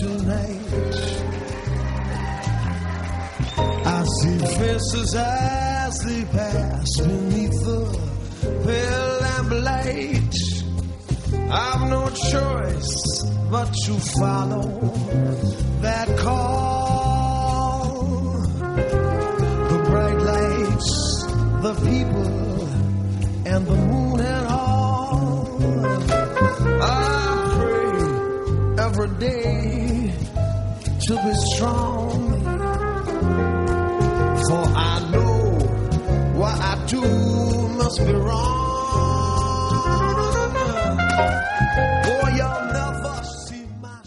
Tonight. I see faces as they pass beneath the pale lamplight. I've no choice but to follow that call. The bright lights, the people, and the moon and all. I pray every day to be strong. For I know what I do must be wrong. For you'll never see my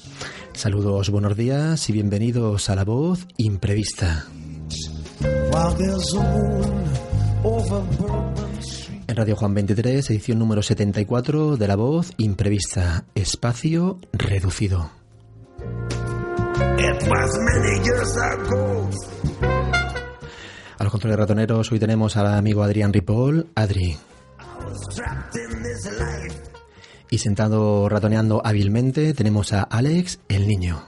Saludos, buenos días y bienvenidos a La Voz Imprevista. En Radio Juan 23, edición número 74 de La Voz Imprevista, espacio reducido. It was many years ago. A los controles ratoneros hoy tenemos al amigo Adrián Ripoll. Adri. Y sentado ratoneando hábilmente tenemos a Alex, el niño.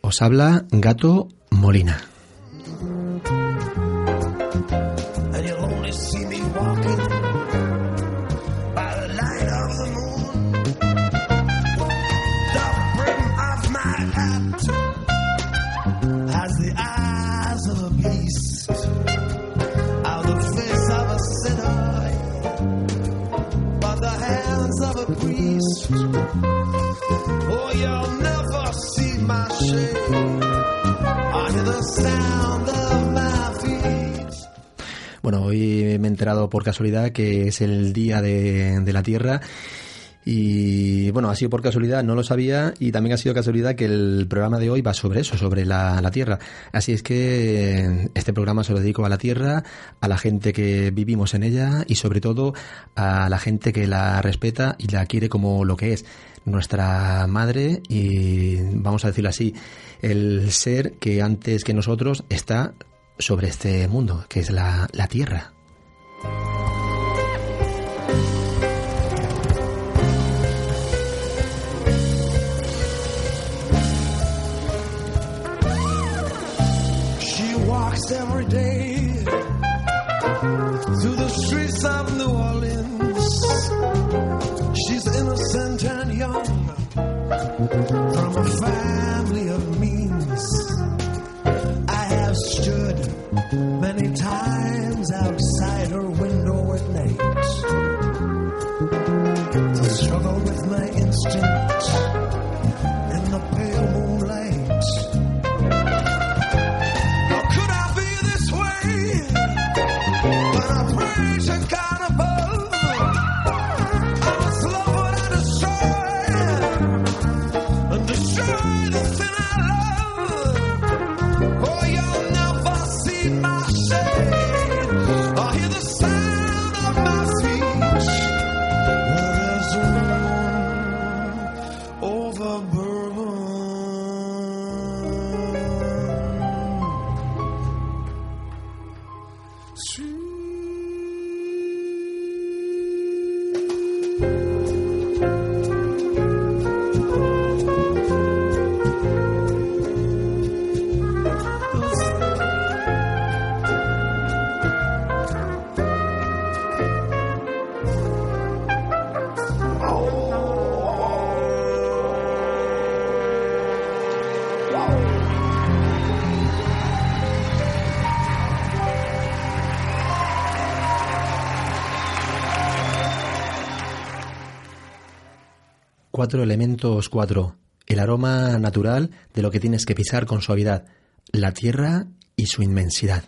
Os habla Gato Molina. Enterado por casualidad que es el día de, la Tierra. Y bueno, ha sido por casualidad, no lo sabía, y también ha sido casualidad que el programa de hoy va sobre eso, sobre la, la Tierra. Así es que este programa se lo dedico a la Tierra, a la gente que vivimos en ella y sobre todo a la gente que la respeta y la quiere como lo que es, nuestra madre y vamos a decirlo así, el ser que antes que nosotros está sobre este mundo, que es la, la Tierra. She walks every day. question. Cuatro elementos cuatro. El aroma natural de lo que tienes que pisar con suavidad. La tierra y su inmensidad.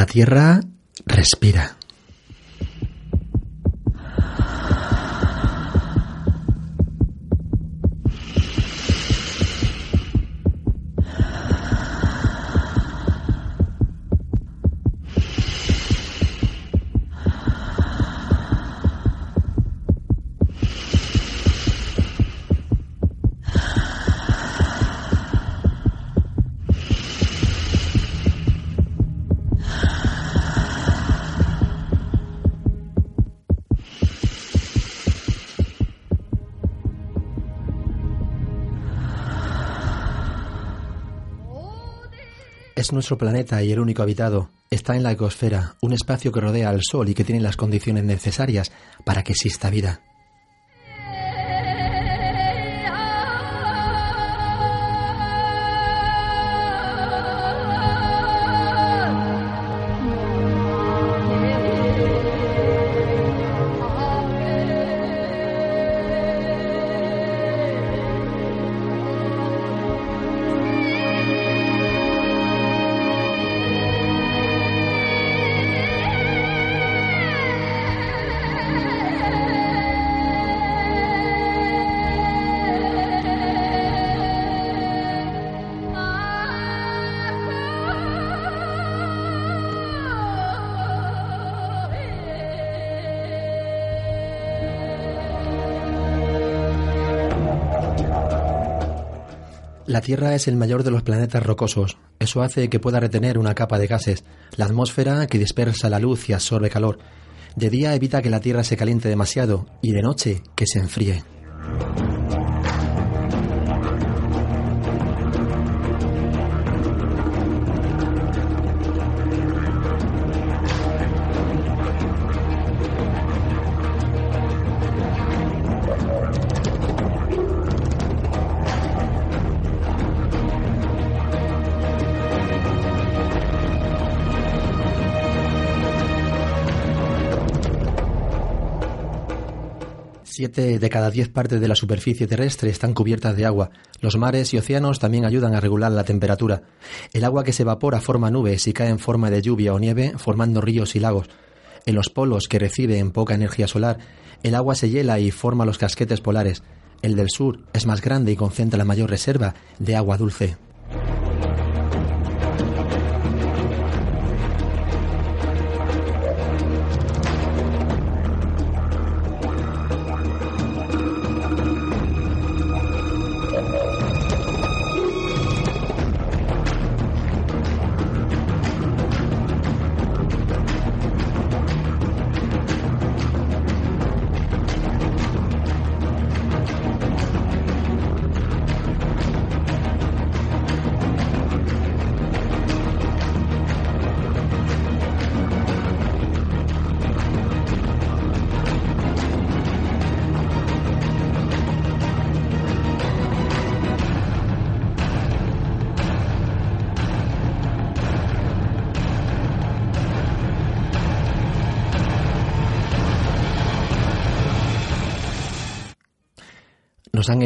La tierra respira. Nuestro planeta y el único habitado. Está en la ecosfera, un espacio que rodea al Sol y que tiene las condiciones necesarias para que exista vida. La Tierra es el mayor de los planetas rocosos. Eso hace que pueda retener una capa de gases, la atmósfera que dispersa la luz y absorbe calor. De día evita que la Tierra se caliente demasiado y de noche que se enfríe. Siete de cada diez partes de la superficie terrestre están cubiertas de agua. Los mares y océanos también ayudan a regular la temperatura. El agua que se evapora forma nubes y cae en forma de lluvia o nieve, formando ríos y lagos. En los polos, que reciben poca energía solar, el agua se hiela y forma los casquetes polares. El del sur es más grande y concentra la mayor reserva de agua dulce.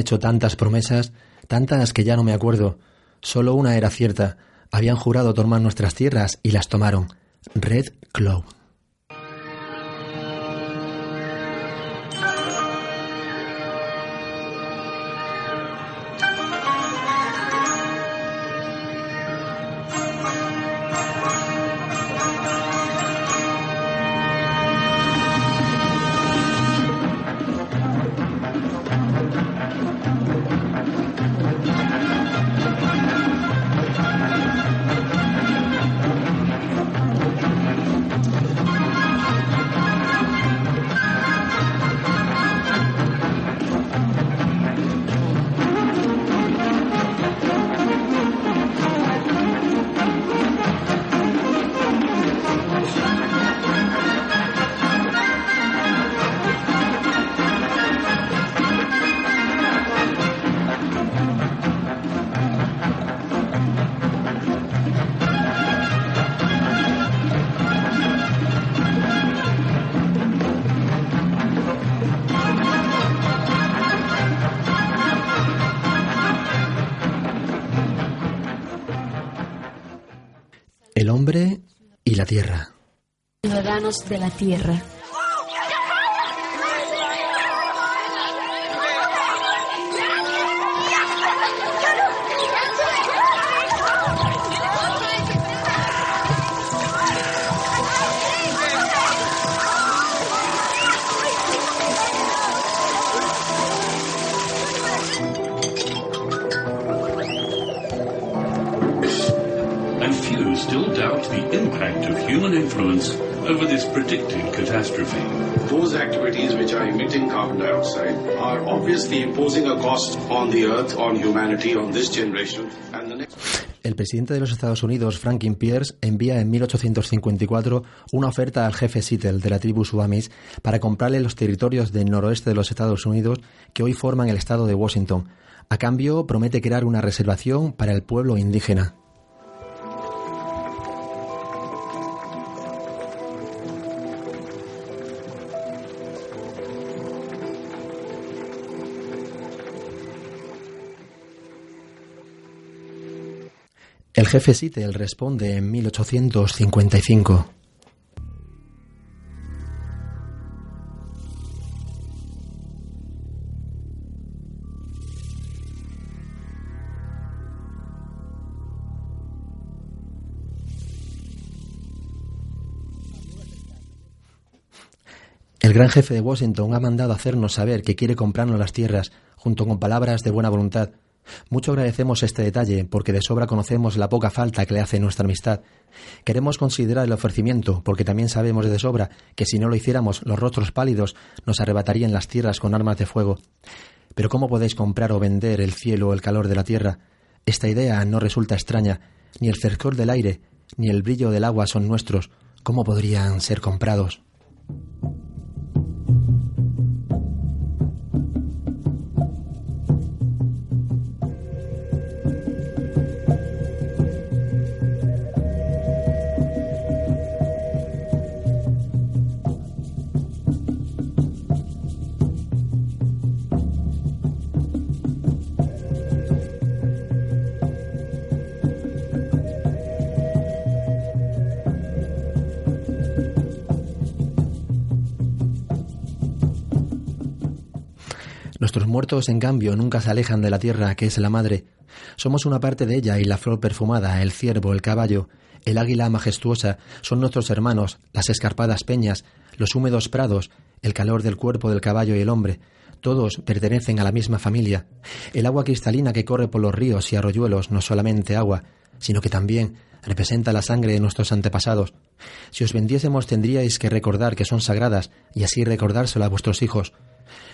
Hecho tantas promesas, tantas que ya no me acuerdo. Solo una era cierta. Habían jurado tomar nuestras tierras y las tomaron. Red Claw. La tierra. Ciudadanos de la Tierra. Catastrophe. Those activities which are emitting carbon dioxide are obviously imposing a cost on the earth, on humanity, on this generation and the next. El presidente de los Estados Unidos, Franklin Pierce, envía en 1854 una oferta al jefe Seattle de la tribu Suamis para comprarle los territorios del noroeste de los Estados Unidos que hoy forman el estado de Washington. A cambio, promete crear una reservación para el pueblo indígena. El jefe Seattle responde en 1855. El gran jefe de Washington ha mandado hacernos saber que quiere comprarnos las tierras, junto con palabras de buena voluntad. Mucho agradecemos este detalle, porque de sobra conocemos la poca falta que le hace nuestra amistad. Queremos considerar el ofrecimiento, porque también sabemos de sobra que si no lo hiciéramos, los rostros pálidos nos arrebatarían las tierras con armas de fuego. Pero ¿cómo podéis comprar o vender el cielo o el calor de la tierra? Esta idea no resulta extraña. Ni el frescor del aire, ni el brillo del agua son nuestros. ¿Cómo podrían ser comprados? En cambio, nunca se alejan de la tierra, que es la madre. Somos una parte de ella y la flor perfumada, el ciervo, el caballo, el águila majestuosa son nuestros hermanos, las escarpadas peñas, los húmedos prados, el calor del cuerpo del caballo y el hombre. Todos pertenecen a la misma familia. El agua cristalina que corre por los ríos y arroyuelos no solamente agua, sino que también representa la sangre de nuestros antepasados. Si os vendiésemos tendríais que recordar que son sagradas y así recordárselo a vuestros hijos.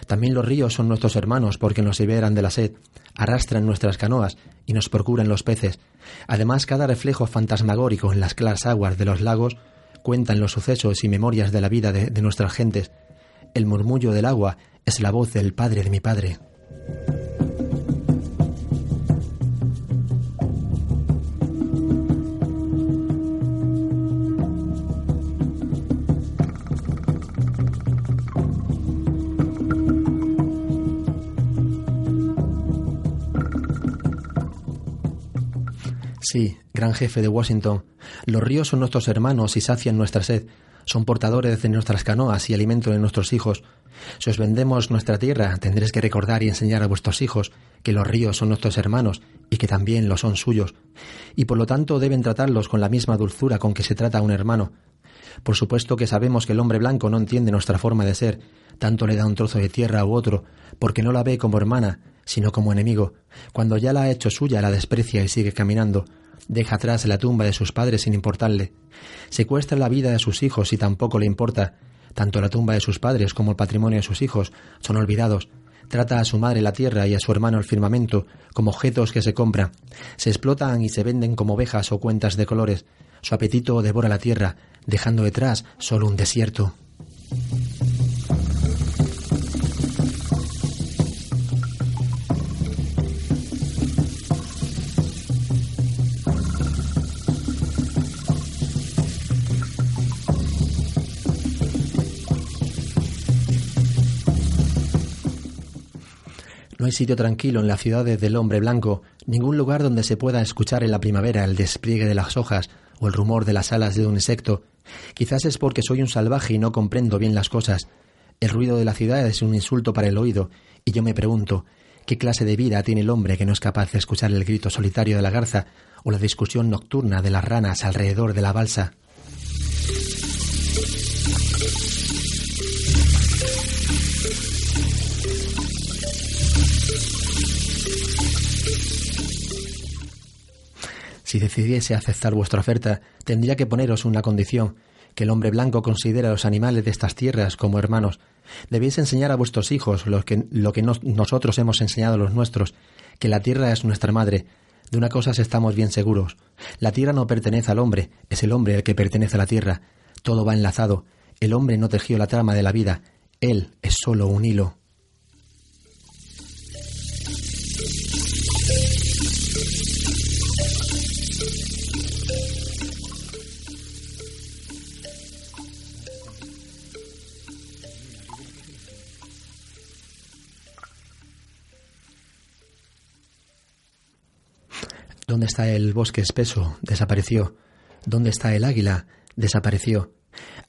También los ríos son nuestros hermanos porque nos liberan de la sed, arrastran nuestras canoas y nos procuran los peces. Además, cada reflejo fantasmagórico en las claras aguas de los lagos cuentan los sucesos y memorias de la vida de, de nuestras gentes. El murmullo del agua es la voz del Padre de mi Padre. Sí, gran jefe de Washington, los ríos son nuestros hermanos y sacian nuestra sed. Son portadores de nuestras canoas y alimento de nuestros hijos. Si os vendemos nuestra tierra, tendréis que recordar y enseñar a vuestros hijos que los ríos son nuestros hermanos y que también lo son suyos, y por lo tanto deben tratarlos con la misma dulzura con que se trata a un hermano. Por supuesto que sabemos que el hombre blanco no entiende nuestra forma de ser, tanto le da un trozo de tierra u otro, porque no la ve como hermana, sino como enemigo. Cuando ya la ha hecho suya, la desprecia y sigue caminando. Deja atrás la tumba de sus padres sin importarle. Secuestra la vida de sus hijos y tampoco le importa. Tanto la tumba de sus padres como el patrimonio de sus hijos son olvidados. Trata a su madre la tierra y a su hermano el firmamento como objetos que se compran. Se explotan y se venden como ovejas o cuentas de colores. Su apetito devora la tierra, dejando detrás solo un desierto. Sitio tranquilo en las ciudades del hombre blanco, ningún lugar donde se pueda escuchar en la primavera el despliegue de las hojas o el rumor de las alas de un insecto. Quizás es porque soy un salvaje y no comprendo bien las cosas. El ruido de la ciudad es un insulto para el oído, y yo me pregunto, ¿qué clase de vida tiene el hombre que no es capaz de escuchar el grito solitario de la garza o la discusión nocturna de las ranas alrededor de la balsa? Si decidiese aceptar vuestra oferta, tendría que poneros una condición, que el hombre blanco considera a los animales de estas tierras como hermanos. Debéis enseñar a vuestros hijos lo que, lo que nos- nosotros hemos enseñado a los nuestros, que la tierra es nuestra madre. De una cosa estamos bien seguros. La tierra no pertenece al hombre, es el hombre el que pertenece a la tierra. Todo va enlazado. El hombre no tejió la trama de la vida. Él es solo un hilo. ¿Dónde está el bosque espeso? Desapareció. ¿Dónde está el águila? Desapareció.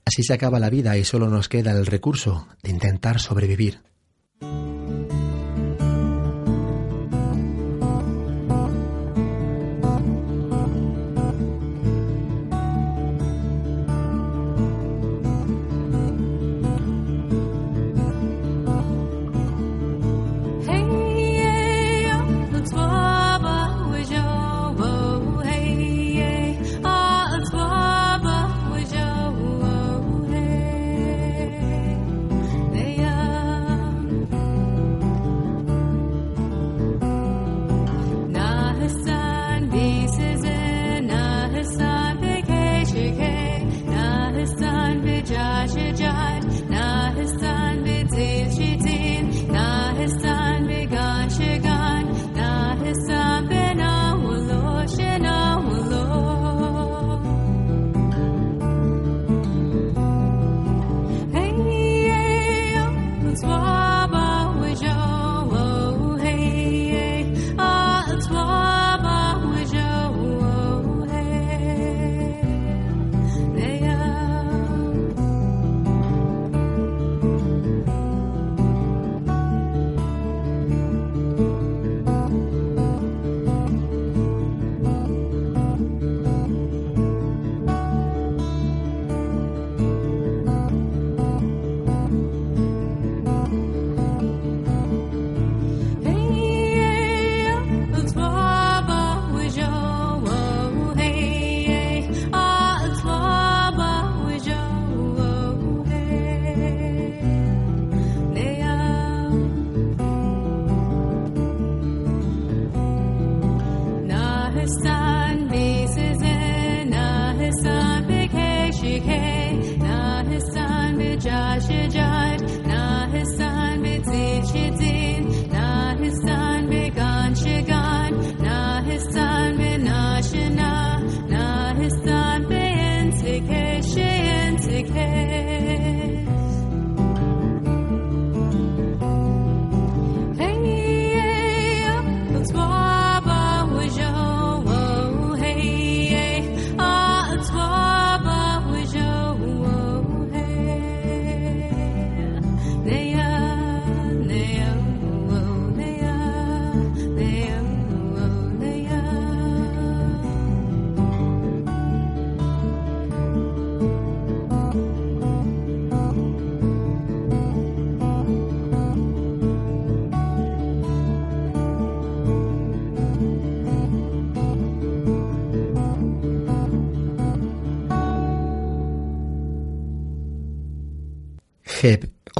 Así se acaba la vida y solo nos queda el recurso de intentar sobrevivir.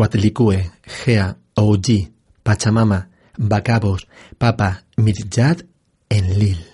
Coatlicue, Gea, Ouji, Pachamama, Bacabos, Papa, Mirjat, Enlil.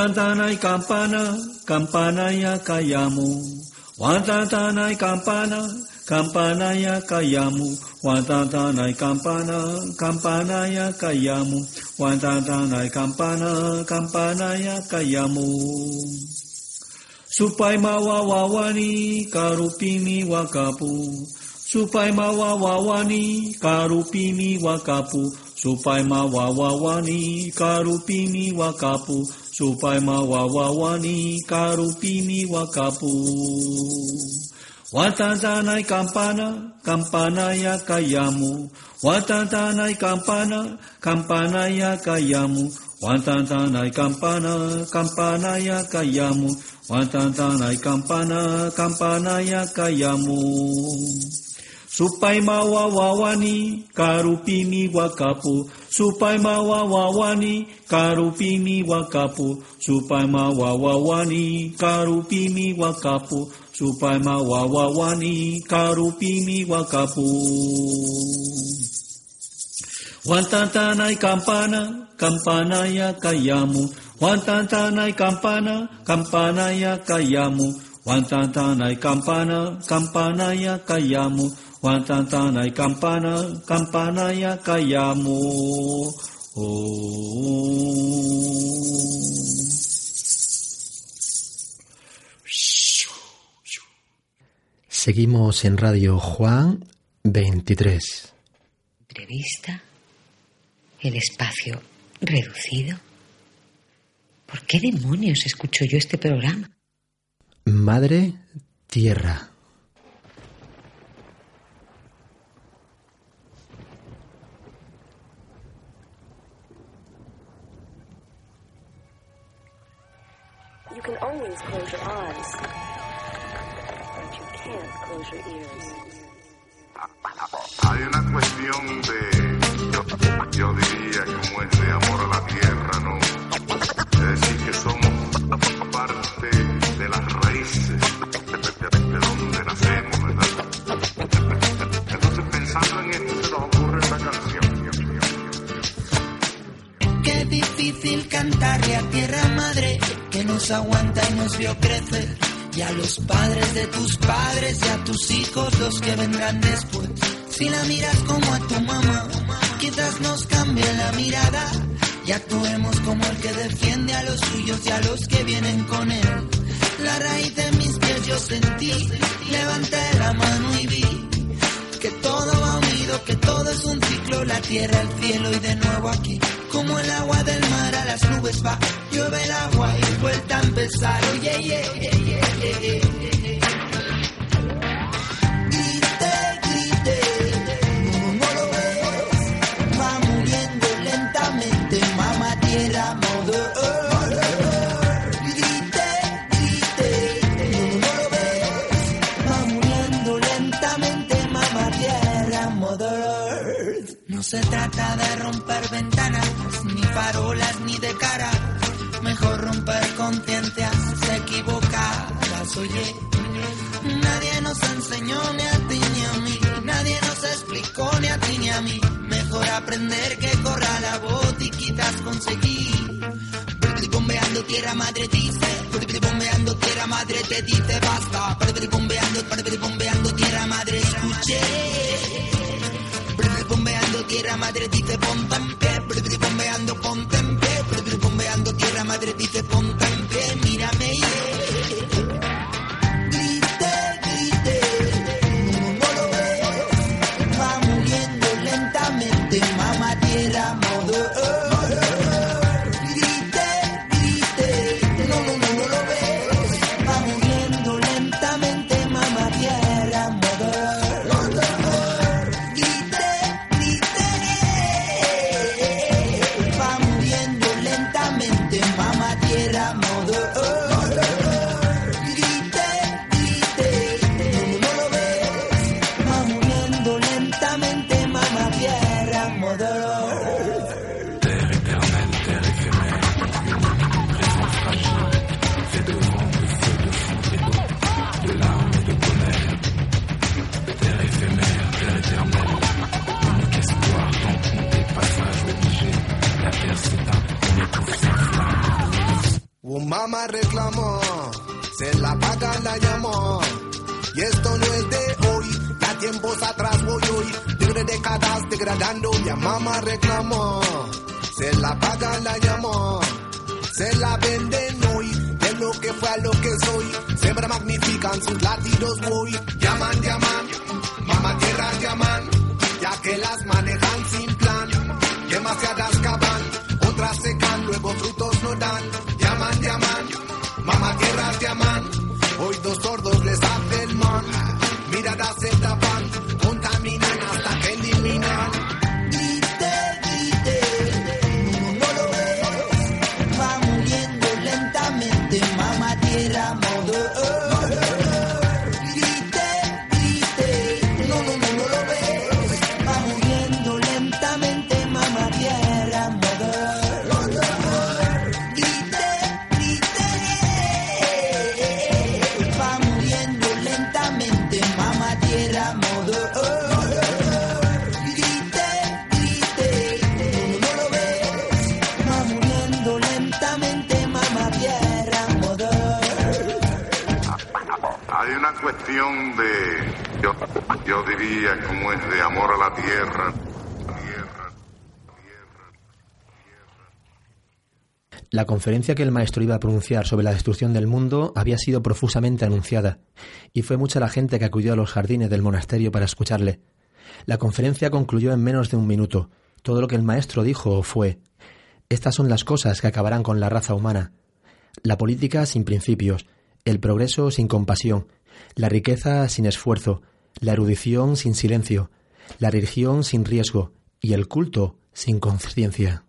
Wantantanai campana, campana ya kayamu. Wantantanai campana, campana ya kayamu. Wantantanai campana, campana ya kayamu. Wantantanai campana, campana ya kayamu. Supai mawa wawani karupimi wakapu. Supai mawa wawani karupimi wakapu. Supai mawa wawani karupimi wakapu. Supai mawa wawani karupimi wakapu. Watantanai campana, campana ya kayamu. Watantanai campana, campana ya kayamu. Watantanai campana, campana ya kayamu. Watantanai campana, campana ya kayamu. Supai mawa wawani karupimi wakapu. Supai mawa wawani karupimi wakapu. Supai mawa wawani karupimi wakapu. Supai mawa wawani karupimi wakapu. Wantantanai campana, campana ya kayamu. Wantantanai campana, campana ya kayamu. Wantantanai campana, campana ya kayamu. Wantantanai campana, campana ya kayamu. Oh. Seguimos en Radio Juan 23. Entrevista. El espacio reducido. ¿Por qué demonios escucho yo este programa? Madre Tierra. You can always close your eyes, but you can't close your ears. Hay una cuestión de, yo, yo diría como es de amor a la tierra, ¿no? Es decir, que somos parte de las raíces de, de- de donde nacemos, ¿verdad? Entonces pensando en esto se nos ocurre esta canción. Qué difícil cantarle a tierra madre que nos aguanta y nos vio crecer. Y a los padres de tus padres y a tus hijos los que vendrán después. Si la miras como a tu mamá, quizás nos cambie la mirada. Y actuemos como el que defiende a los suyos y a los que vienen con él. La raíz de mis pies yo sentí, levanté la mano y vi que todo va unido, que todo es un ciclo, la tierra, el cielo y de nuevo aquí. Como el agua del mar a las nubes va, llueve el agua y vuelta a empezar. Oye, yeah, yeah, yeah, yeah, yeah. Grite, grite, no, no lo ves, va muriendo lentamente, mamá tierra, mother earth. Grite, grite, no, no lo ves, va muriendo lentamente, mamá tierra, mother earth. No se trata de romper ventanas, ni farolas, ni de cara. oye. Nadie nos enseñó ni a ti ni a mí, nadie nos explicó ni a ti ni a mí. Mejor aprender que corra la botiquitas conseguí. Porque bombeando tierra madre dice, porque bombeando tierra madre te dice basta. Porque bombeando, bombeando tierra madre escuché. Porque bombeando tierra madre dice ponte en pie, porque bombeando ponte en pie, porque bombeando tierra madre dice ponte tiempos atrás voy hoy, de décadas degradando, ya mamá reclamó, se la paga la llamó, se la venden hoy, de lo que fue a lo que soy, siempre magnifican sus latidos voy, llaman, llaman, mamá tierra llaman, ya que las manejan sin plan, demasiadas cavan, otras secan, luego frutos no dan, llaman, llaman, mamá tierra llaman, hoy dos sordos les hacen mal, miradas se tapan, La conferencia que el maestro iba a pronunciar sobre la destrucción del mundo había sido profusamente anunciada, y fue mucha la gente que acudió a los jardines del monasterio para escucharle. La conferencia concluyó en menos de un minuto. Todo lo que el maestro dijo fue Estas son las cosas que acabarán con la raza humana. La política sin principios, el progreso sin compasión, la riqueza sin esfuerzo, la erudición sin silencio, la religión sin riesgo y el culto sin conciencia.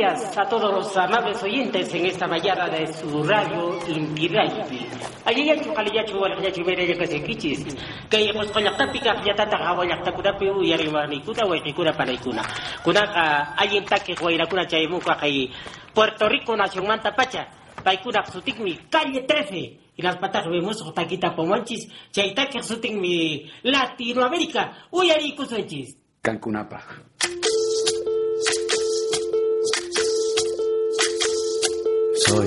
Días a todos los amables oyentes en esta mañana de su radio Intiraipi. Allí ya chukaliyachu walayachu mere ya kasi kichis. Kaya pues konyak tapika ya tata kawayak takuna piu yari mani kuna wa kikuna para ikuna. Kuna ka ayin take wa kuna chay muka kay Puerto Rico nación manta pacha. Paikuna sutik mi calle 13. Y las patas vemos taquita pomonchis. Take sutik mi Latinoamérica. Uyari kusunchis. Cancunapa. Soy,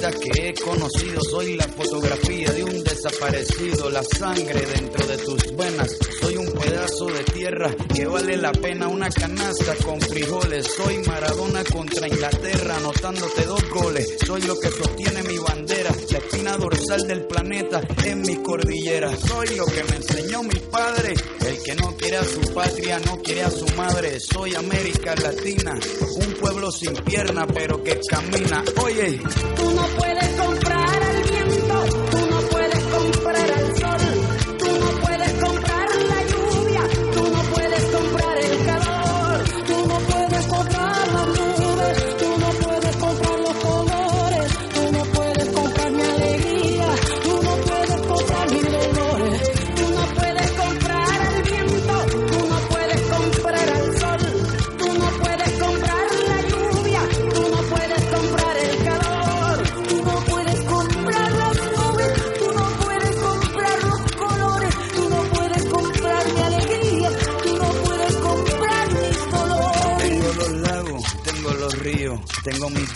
que he conocido, soy la fotografía de un desaparecido, la sangre dentro de tus venas, soy un pedazo de tierra que vale la pena una canasta con frijoles, soy Maradona contra Inglaterra, anotándote dos goles, soy lo que sostiene mi bandera, la espina dorsal del planeta en mi cordillera, soy lo que me enseñó mi padre, el que no quiere a su patria, no quiere a su madre, soy América Latina, un pueblo sin pierna pero que camina, oye, Tú no puedes comprar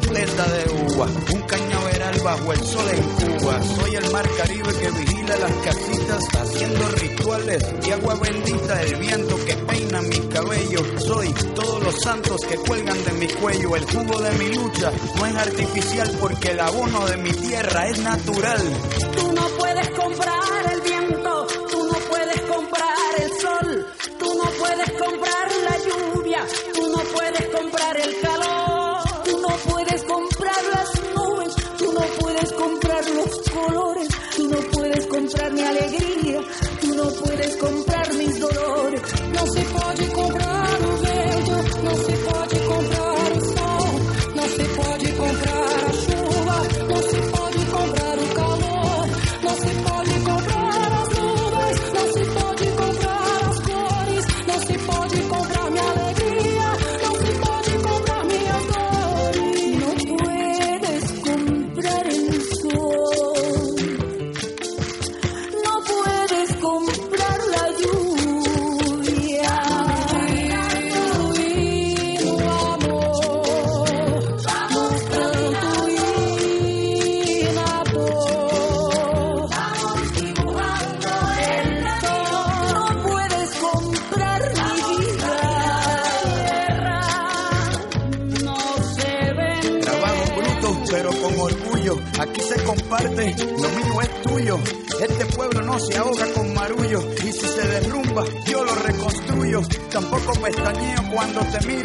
de uva, un cañaveral bajo el sol en Cuba. Soy el mar Caribe que vigila las casitas, haciendo rituales y agua bendita, el viento que peina mi cabello. Soy todos los santos que cuelgan de mi cuello. El jugo de mi lucha no es artificial porque el abono de mi tierra es natural. Tú no puedes comprar el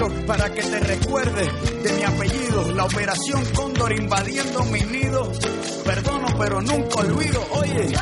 para que te recuerdes de mi apellido. La operación Cóndor invadiendo mi nido. Perdono, pero nunca olvido. Oye,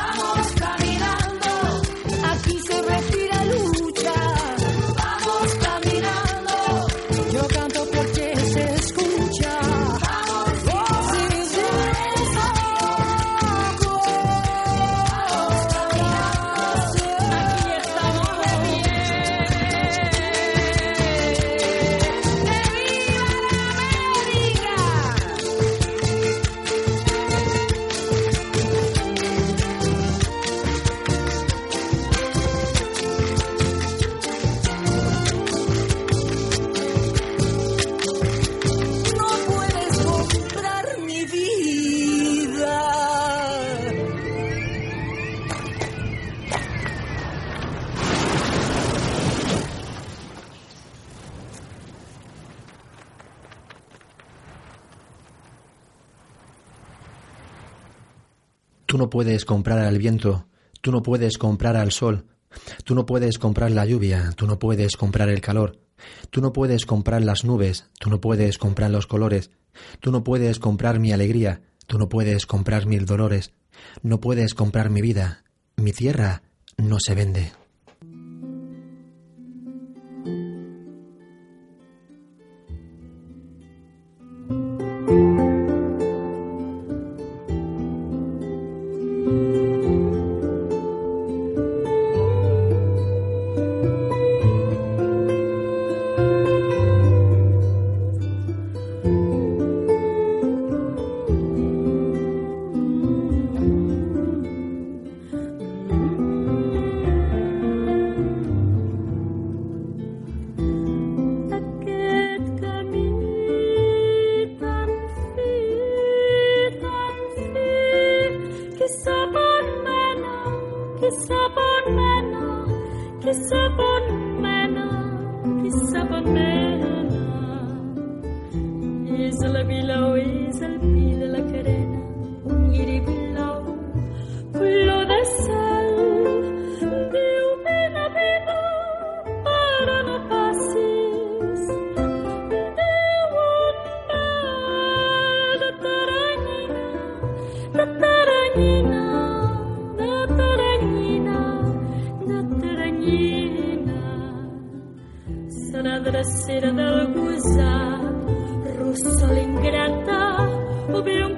puedes comprar al viento, tú no puedes comprar al sol, tú no puedes comprar la lluvia, tú no puedes comprar el calor, tú no puedes comprar las nubes, tú no puedes comprar los colores, tú no puedes comprar mi alegría, tú no puedes comprar mil dolores, no puedes comprar mi vida, mi tierra no se vende. Que sap on mena, que sap on mena. És la vila será de algusa, rosa l'ingrata, o bien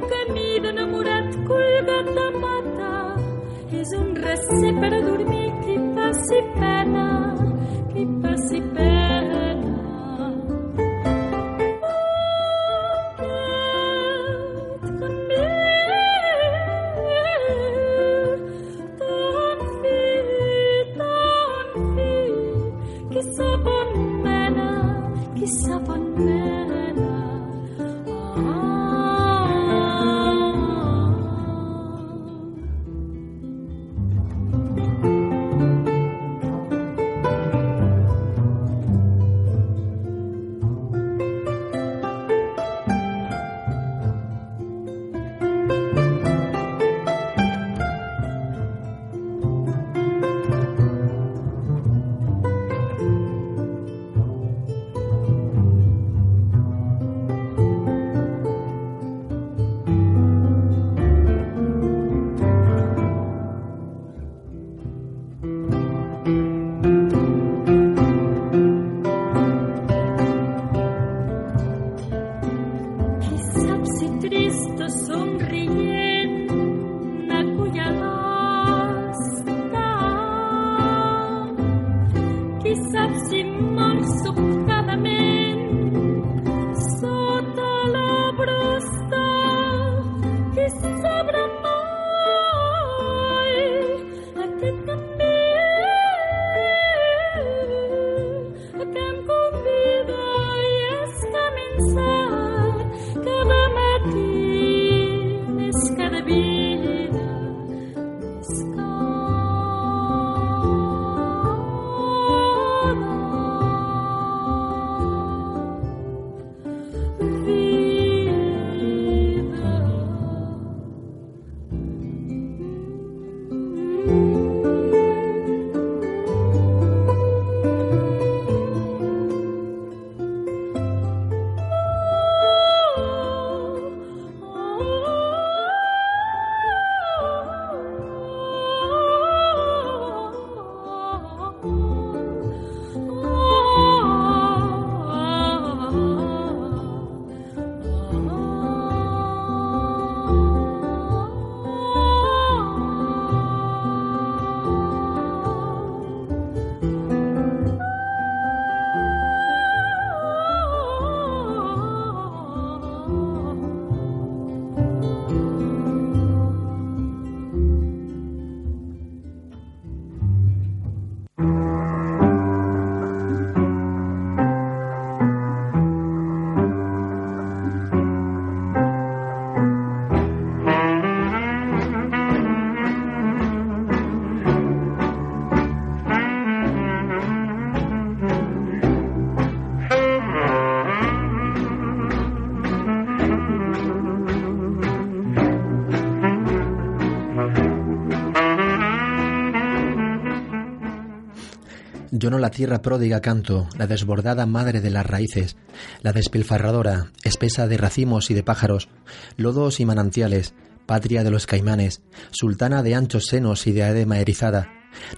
Yo no la tierra pródiga canto, la desbordada madre de las raíces, la despilfarradora, espesa de racimos y de pájaros, lodos y manantiales, patria de los caimanes, sultana de anchos senos y de adema erizada,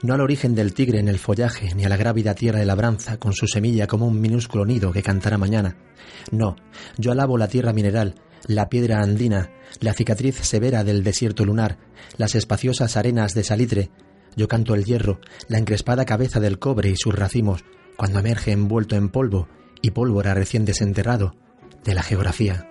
no al origen del tigre en el follaje, ni a la grávida tierra de labranza con su semilla como un minúsculo nido que cantará mañana. No, yo alabo la tierra mineral, la piedra andina, la cicatriz severa del desierto lunar, las espaciosas arenas de salitre. Yo canto el hierro, la encrespada cabeza del cobre y sus racimos, cuando emerge envuelto en polvo y pólvora recién desenterrado de la geografía.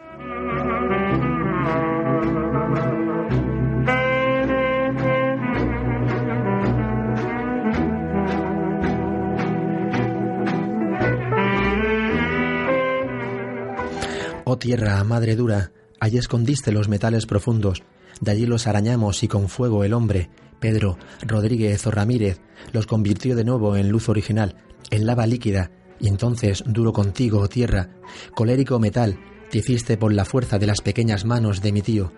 Oh tierra, madre dura, allí escondiste los metales profundos, de allí los arañamos y con fuego el hombre, Pedro, Rodríguez o Ramírez, los convirtió de nuevo en luz original, en lava líquida, y entonces, duro contigo, oh tierra, colérico metal, te hiciste por la fuerza de las pequeñas manos de mi tío,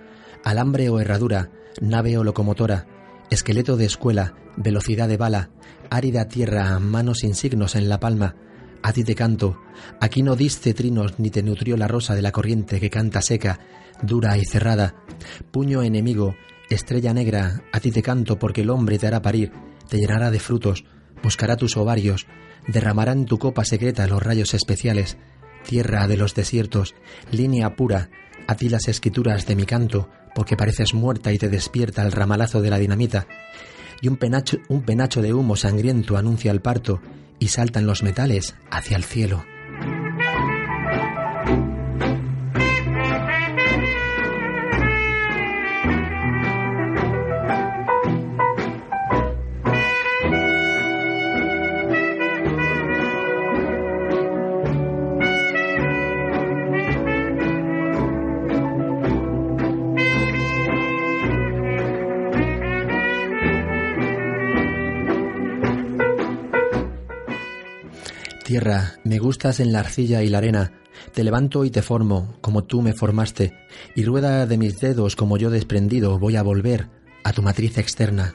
alambre o herradura, nave o locomotora, esqueleto de escuela, velocidad de bala, árida tierra, manos sin signos en la palma, a ti te canto, aquí no diste trinos ni te nutrió la rosa de la corriente que canta seca, dura y cerrada, puño enemigo, estrella negra, a ti te canto porque el hombre te hará parir, te llenará de frutos, buscará tus ovarios, derramará en tu copa secreta los rayos especiales, tierra de los desiertos, línea pura, a ti las escrituras de mi canto, porque pareces muerta y te despierta el ramalazo de la dinamita, y un penacho, un penacho de humo sangriento anuncia el parto, y saltan los metales hacia el cielo. Gustas en la arcilla y la arena, te levanto y te formo, como tú me formaste, y rueda de mis dedos como yo desprendido voy a volver a tu matriz externa.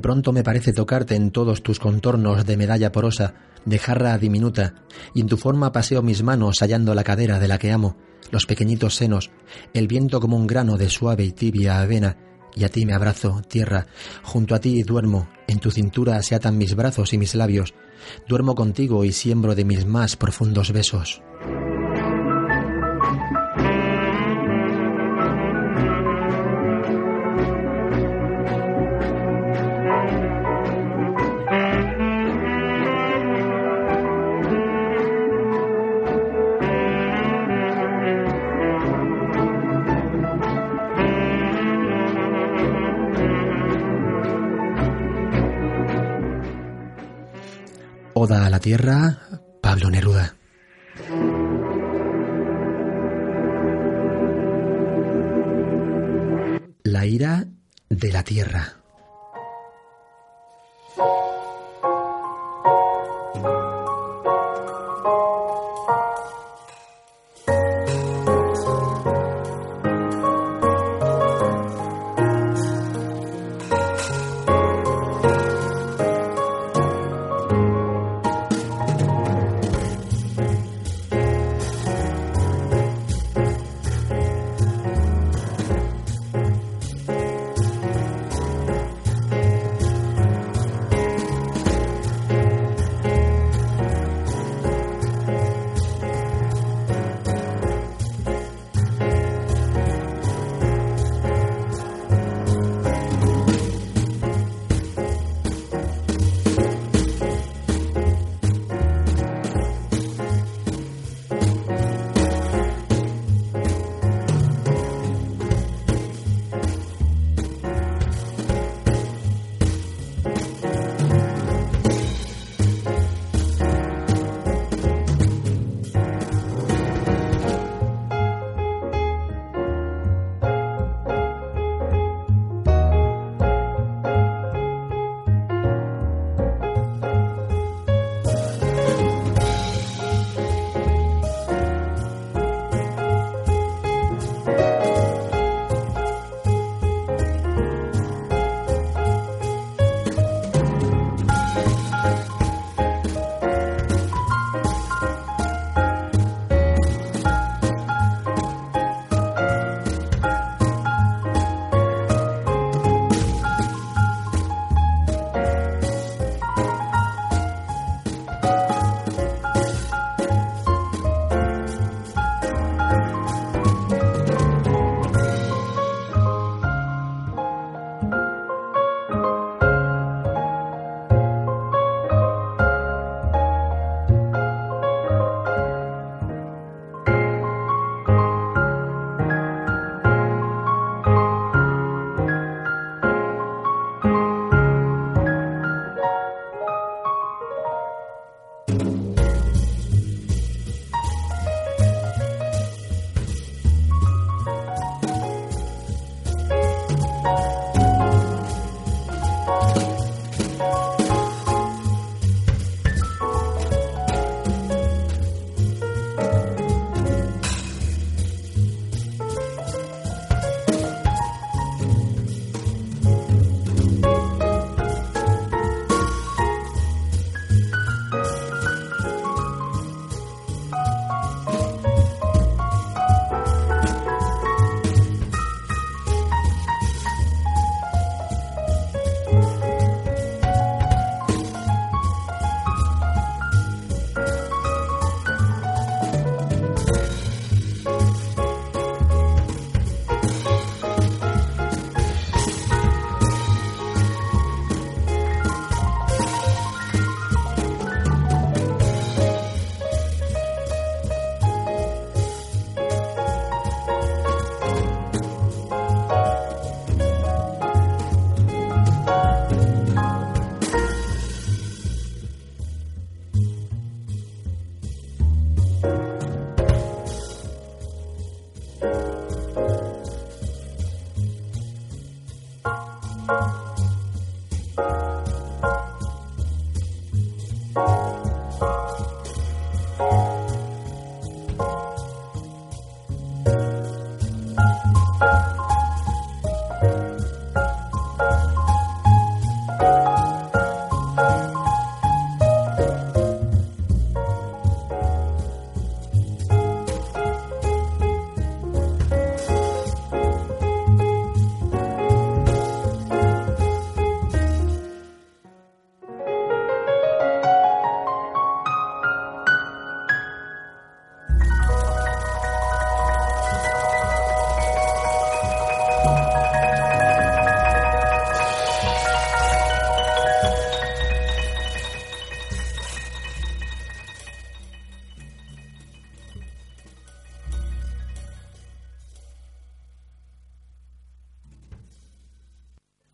Pronto me parece tocarte en todos tus contornos de medalla porosa, de jarra diminuta, y en tu forma paseo mis manos hallando la cadera de la que amo, los pequeñitos senos, el viento como un grano de suave y tibia avena, y a ti me abrazo, tierra, junto a ti duermo, en tu cintura se atan mis brazos y mis labios, duermo contigo y siembro de mis más profundos besos. Tierra, Pablo Neruda. La ira de la Tierra.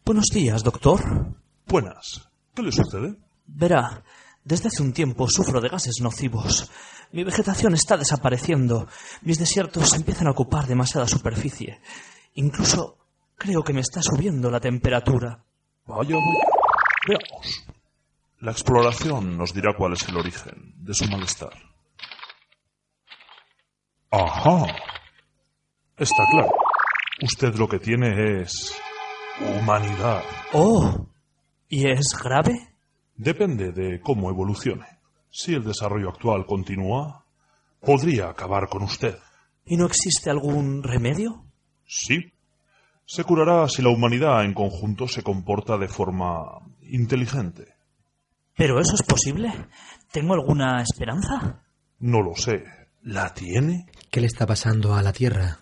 Buenos días, doctor. Buenas. ¿Qué le sucede? Verá, desde hace un tiempo sufro de gases nocivos. Mi vegetación está desapareciendo. Mis desiertos empiezan a ocupar demasiada superficie. Incluso creo que me está subiendo la temperatura. Vaya, vaya. Veamos. La exploración nos dirá cuál es el origen de su malestar. Ajá. Está claro. Usted lo que tiene es humanidad. Oh. ¿Y es grave? Depende de cómo evolucione. Si el desarrollo actual continúa, podría acabar con usted. ¿Y no existe algún remedio? Sí. Se curará si la humanidad en conjunto se comporta de forma inteligente. ¿Pero eso es posible? ¿Tengo alguna esperanza? No lo sé. ¿La tiene? ¿Qué le está pasando a la Tierra?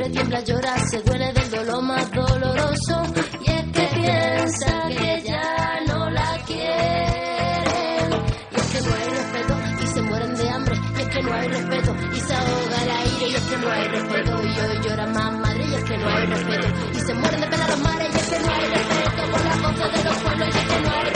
Fiebre, tiembla, llora, se duele del dolor más doloroso. Y es que piensa que ya no la quieren. Y es que no hay respeto y se mueren de hambre. Y es que no hay respeto y se ahoga el aire. Y es que no hay respeto y hoy llora más madre. Y es que no hay respeto y se mueren de pena los mares. Y es que no hay respeto por las voces de los pueblos. Y es que no hay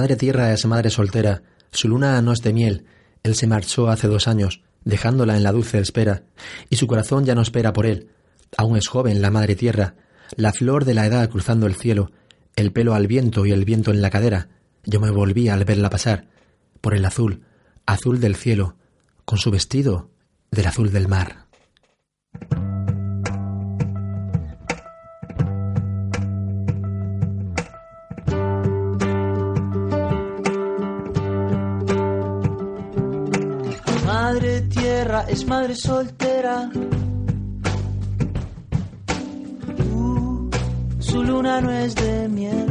madre tierra es madre soltera, su luna no es de miel, él se marchó hace dos años, dejándola en la dulce espera, y su corazón ya no espera por él. Aún es joven la madre tierra, la flor de la edad cruzando el cielo, el pelo al viento y el viento en la cadera. Yo me volví al verla pasar, por el azul, azul del cielo, con su vestido del azul del mar. Tierra es madre soltera. Uh, su luna no es de miel.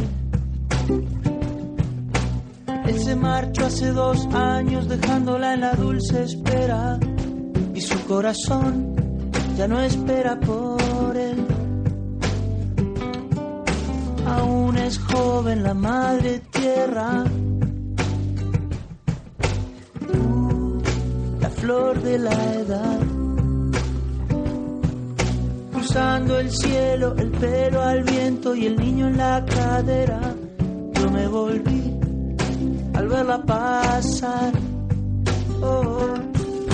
Él se marchó hace dos años dejándola en la dulce espera y su corazón ya no espera por él. Aún es joven la madre tierra, flor de la edad. Cruzando el cielo, el pelo al viento y el niño en la cadera. Yo me volví al verla pasar oh,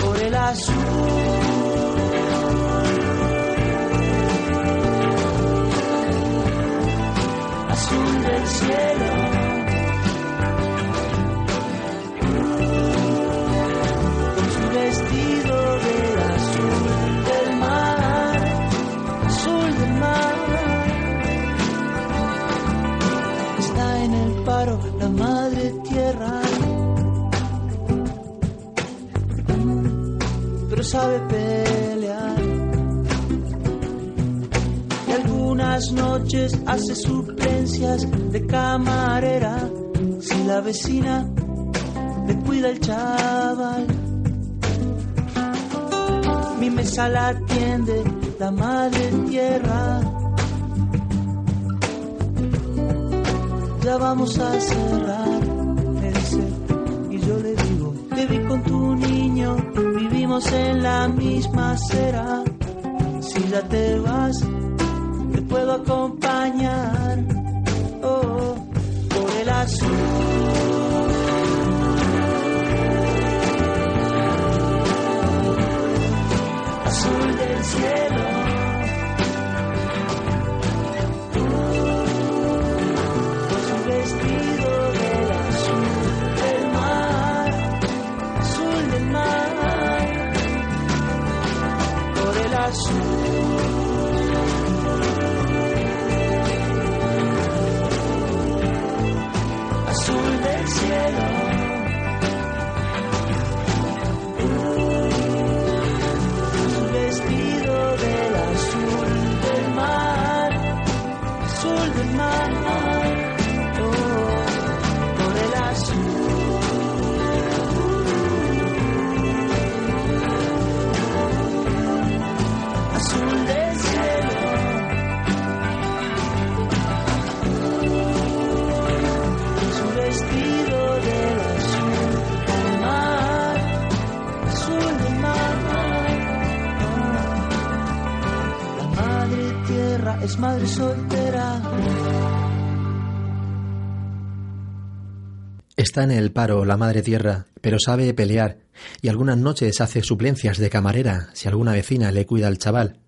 por el azul. Azul del cielo. Sabe pelear. Y algunas noches hace suplencias de camarera. Si la vecina le cuida el chaval. Mi mesa la atiende la madre tierra. Ya vamos a cerrar, me dice. Y yo le digo, te vi con tu niño, en la misma acera. Si ya te vas, te puedo acompañar. Oh, por el azul Está en el paro la madre tierra, pero sabe pelear, y algunas noches hace suplencias de camarera si alguna vecina le cuida al chaval.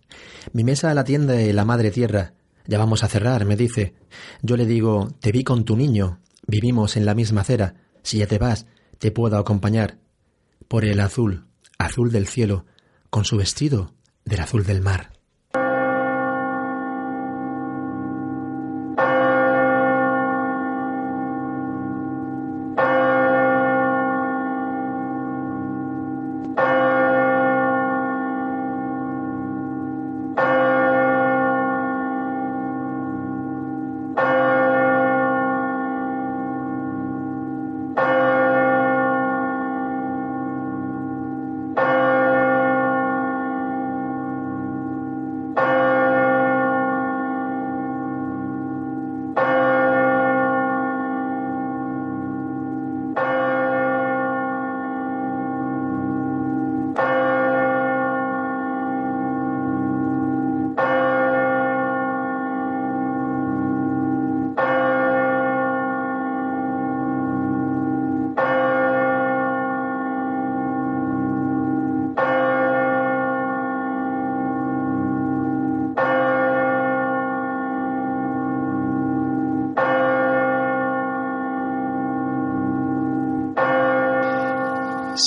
Mi mesa la atiende la madre tierra. Ya vamos a cerrar, me dice. Yo le digo, te vi con tu niño, vivimos en la misma acera. Si ya te vas, te puedo acompañar. Por el azul, azul del cielo, con su vestido del azul del mar.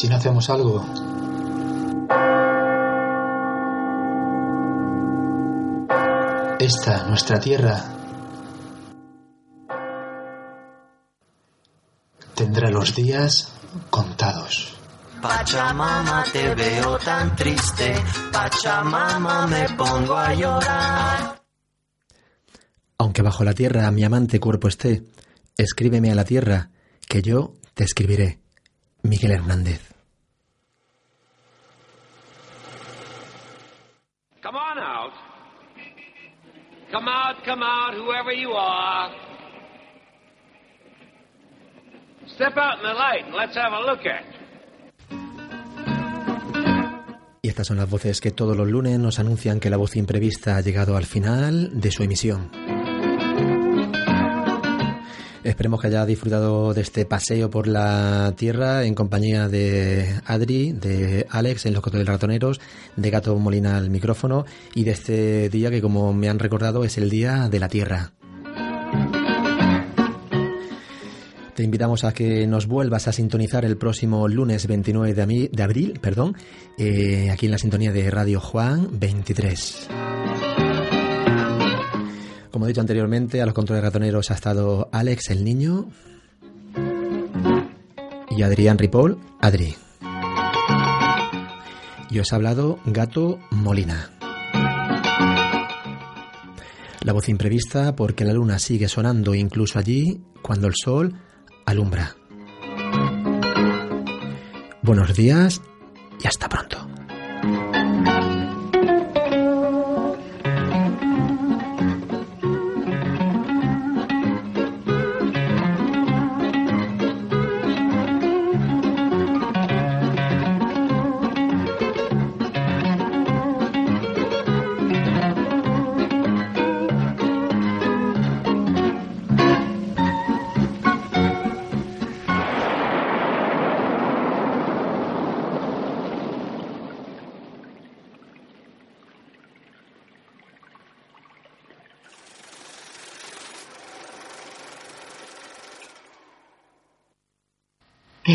Si no hacemos algo, esta, nuestra tierra, tendrá los días contados. Pachamama, te veo tan triste. Pachamama, me pongo a llorar. Aunque bajo la tierra mi amante cuerpo esté, escríbeme a la tierra, que yo te escribiré. Miguel Hernández. Y estas son las voces que todos los lunes nos anuncian que la voz imprevista ha llegado al final de su emisión. Esperemos que haya disfrutado de este paseo por la tierra en compañía de Adri, de Alex en los Cotos Ratoneros, de Gato Molina al micrófono y de este día que como me han recordado es el Día de la Tierra. Te invitamos a que nos vuelvas a sintonizar el próximo lunes 29 de, abril, perdón, eh, aquí en la sintonía de Radio Juan 23. Como he dicho anteriormente, a los controles ratoneros ha estado Alex el niño y Adrián Ripoll, Adri. Y os ha hablado Gato Molina. La voz imprevista porque la luna sigue sonando incluso allí cuando el sol alumbra. Buenos días y hasta pronto.